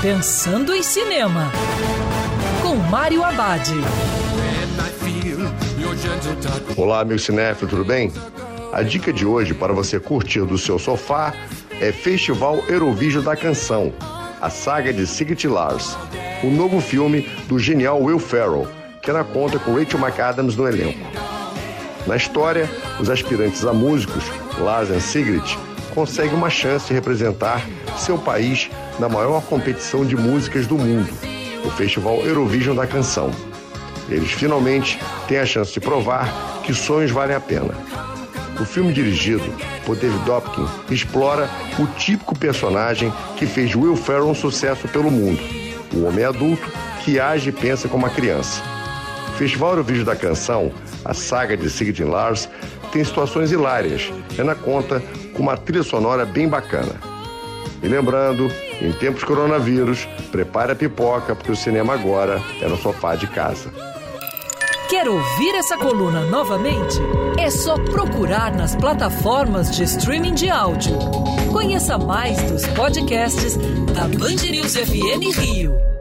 Pensando em Cinema, com Mário Abad. Olá, meu cinéfilo, tudo bem? A dica de hoje para você curtir do seu sofá é Festival Eurovision da Canção, a saga de Sigrid Lars, o novo filme do genial Will Ferrell, que era conta com Rachel McAdams no elenco. Na história, os aspirantes a músicos, Lars e Sigrid, conseguem uma chance de representar seu país na maior competição de músicas do mundo, o Festival Eurovision da Canção. Eles finalmente têm a chance de provar que sonhos valem a pena. O filme dirigido por David Dopkin explora o típico personagem que fez Will Ferrell um sucesso pelo mundo, o homem adulto que age e pensa como uma criança. Festival Eurovision da Canção, a saga de Sigrid Lars, tem situações hilárias, é na conta com uma trilha sonora bem bacana. E lembrando, em tempos coronavírus, prepare a pipoca, porque o cinema agora é no sofá de casa. Quer ouvir essa coluna novamente? É só procurar nas plataformas de streaming de áudio. Conheça mais dos podcasts da Band News FM Rio.